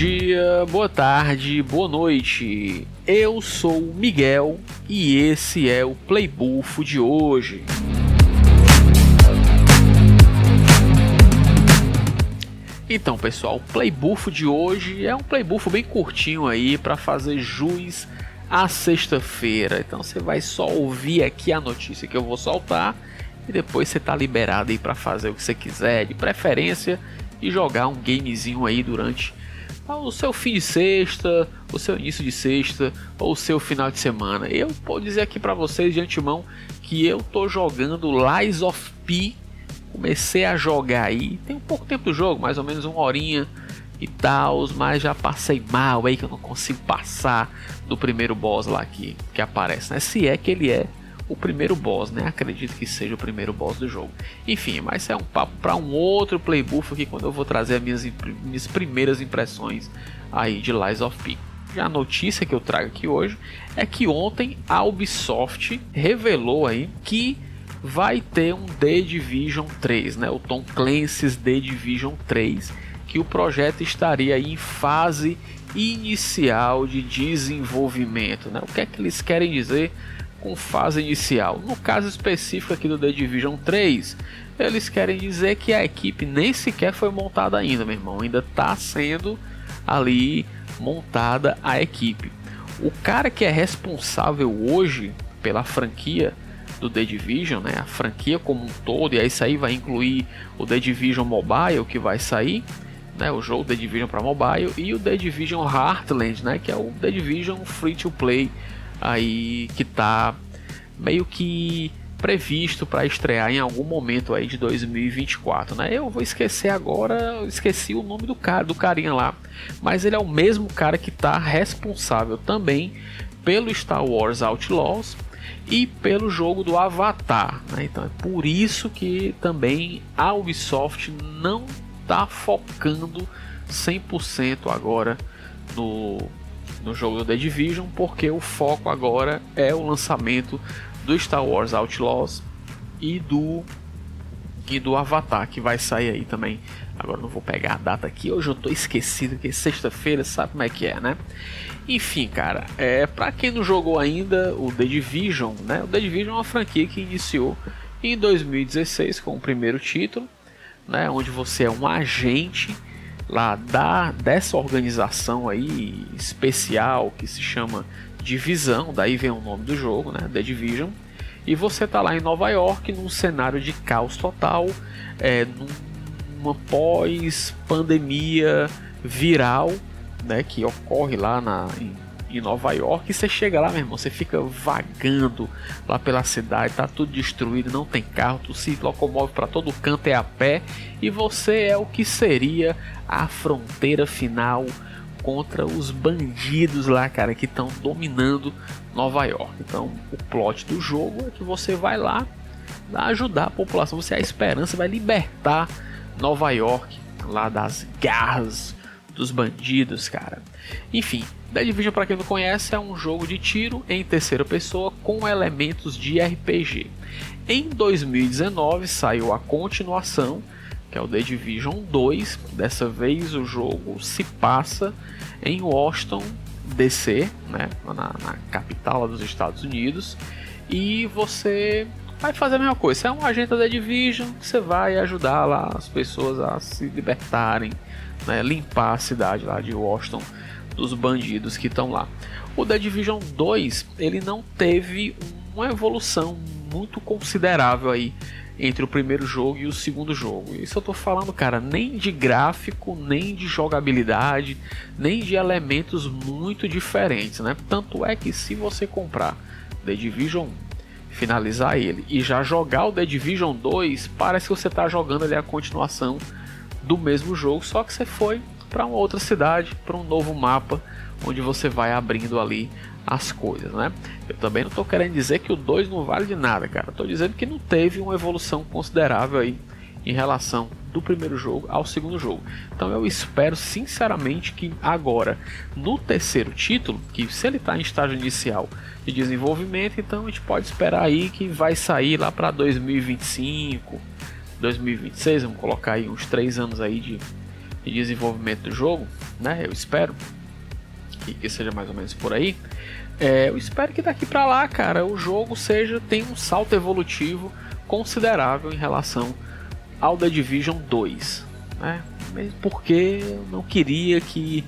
dia, boa tarde, boa noite. Eu sou o Miguel e esse é o Playbufo de hoje. Então, pessoal, o Playbufo de hoje é um Playbufo bem curtinho aí para fazer jus à sexta-feira. Então, você vai só ouvir aqui a notícia que eu vou soltar e depois você tá liberado aí para fazer o que você quiser, de preferência e jogar um gamezinho aí durante o seu fim de sexta, o seu início de sexta ou o seu final de semana. Eu vou dizer aqui para vocês de antemão que eu tô jogando Lies of P. Comecei a jogar aí, tem um pouco tempo do jogo, mais ou menos uma horinha e tal, mas já passei mal aí que eu não consigo passar do primeiro boss lá que, que aparece, né? Se é que ele é o primeiro boss, né? Acredito que seja o primeiro boss do jogo. Enfim, mas é um papo para um outro playbuff aqui quando eu vou trazer as minhas, minhas primeiras impressões aí de Lies of P. Já a notícia que eu trago aqui hoje é que ontem a Ubisoft revelou aí que vai ter um The Division 3, né? O Tom Clancy's The Division 3, que o projeto estaria em fase inicial de desenvolvimento, né? O que é que eles querem dizer com fase inicial. No caso específico aqui do The Division 3, eles querem dizer que a equipe nem sequer foi montada ainda, meu irmão. Ainda está sendo ali montada a equipe. O cara que é responsável hoje pela franquia do The Division, né, a franquia como um todo, e aí isso aí vai incluir o The Division Mobile que vai sair, né, o jogo The Division para mobile e o The Division Heartland, né, que é o The Division Free to Play aí que tá meio que previsto para estrear em algum momento aí de 2024, né? Eu vou esquecer agora, esqueci o nome do cara, do carinha lá, mas ele é o mesmo cara que está responsável também pelo Star Wars Outlaws e pelo jogo do Avatar, né? Então é por isso que também a Ubisoft não está focando 100% agora no no jogo do The Division, porque o foco agora é o lançamento do Star Wars Outlaws e do e do Avatar que vai sair aí também. Agora não vou pegar a data aqui, hoje eu tô esquecido que é sexta-feira, sabe como é que é, né? Enfim, cara, é para quem não jogou ainda o The Division, né? O The Division é uma franquia que iniciou em 2016 com o primeiro título, né, onde você é um agente lá da dessa organização aí especial que se chama Divisão, daí vem o nome do jogo, né, The Division. E você tá lá em Nova York num cenário de caos total, é, numa pós-pandemia viral, né, que ocorre lá na, em em Nova York e você chega lá, meu irmão, você fica vagando lá pela cidade, tá tudo destruído, não tem carro, tu se locomove para todo canto é a pé e você é o que seria a fronteira final contra os bandidos lá, cara, que estão dominando Nova York. Então, o plot do jogo é que você vai lá ajudar a população, você é a esperança, vai libertar Nova York lá das garras dos bandidos, cara. Enfim, The Division, para quem não conhece, é um jogo de tiro em terceira pessoa com elementos de RPG. Em 2019 saiu a continuação, que é o The Division 2. Dessa vez o jogo se passa em Washington, DC, né, na, na capital dos Estados Unidos, e você vai fazer a mesma coisa. Você é um agente da Division, você vai ajudar lá as pessoas a se libertarem, né, limpar a cidade lá de Washington dos bandidos que estão lá. O The Division 2 ele não teve uma evolução muito considerável aí entre o primeiro jogo e o segundo jogo. Isso eu tô falando, cara, nem de gráfico, nem de jogabilidade, nem de elementos muito diferentes, né? Tanto é que se você comprar The Division 1, finalizar ele e já jogar o The Division 2, parece que você está jogando ali a continuação do mesmo jogo, só que você foi para uma outra cidade, para um novo mapa, onde você vai abrindo ali as coisas, né? Eu também não estou querendo dizer que o 2 não vale de nada, cara. Estou dizendo que não teve uma evolução considerável aí em relação do primeiro jogo ao segundo jogo. Então eu espero sinceramente que agora, no terceiro título, que se ele está em estágio inicial de desenvolvimento, então a gente pode esperar aí que vai sair lá para 2025, 2026, vamos colocar aí uns 3 anos aí de de desenvolvimento do jogo, né? Eu espero que seja mais ou menos por aí. É, eu espero que daqui para lá, cara, o jogo seja tem um salto evolutivo considerável em relação ao The Division 2, né? Mesmo porque eu não queria que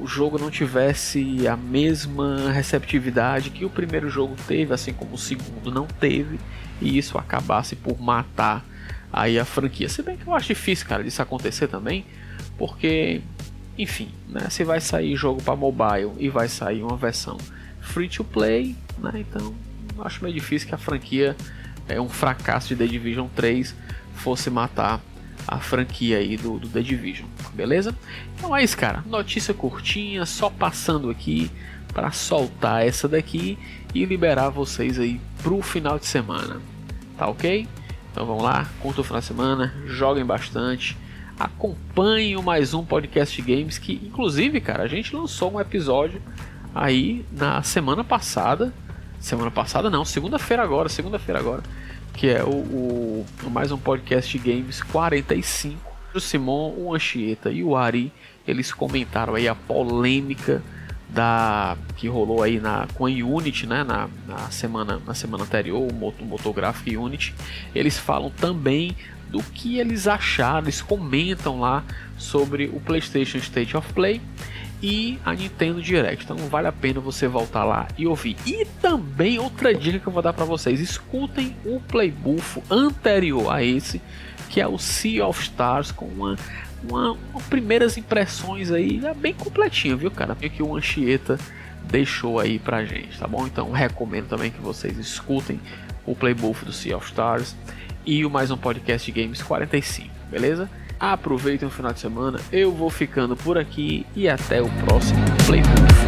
o jogo não tivesse a mesma receptividade que o primeiro jogo teve, assim como o segundo não teve, e isso acabasse por matar aí a franquia. Se bem que eu acho difícil, cara, disso acontecer também, porque, enfim, né, se vai sair jogo para mobile e vai sair uma versão free to play, né, então acho meio difícil que a franquia é um fracasso de The Division 3 fosse matar a franquia aí do, do The Division, beleza? Então é isso, cara. Notícia curtinha, só passando aqui para soltar essa daqui e liberar vocês aí pro final de semana, tá ok? Então vamos lá, curta o final de semana, joguem bastante, acompanhem mais um podcast games que, inclusive, cara, a gente lançou um episódio aí na semana passada, semana passada não, segunda-feira agora, segunda-feira agora que é o, o, mais um podcast games 45. O Simon, o Anchieta e o Ari, eles comentaram aí a polêmica da que rolou aí na com a Unity, né, na, na semana na semana anterior, o Moto, Motographic Unity. Eles falam também do que eles acharam, eles comentam lá sobre o PlayStation State of Play e a Nintendo Direct. Então vale a pena você voltar lá e ouvir. E também outra dica que eu vou dar para vocês: escutem o playbufo anterior a esse, que é o Sea of Stars, com uma, uma, uma primeiras impressões aí é bem completinho, viu, cara? Que o Anchieta deixou aí pra gente, tá bom? Então recomendo também que vocês escutem o playbuff do Sea of Stars e o mais um podcast Games 45, beleza? Aproveitem o final de semana. Eu vou ficando por aqui e até o próximo Playbook.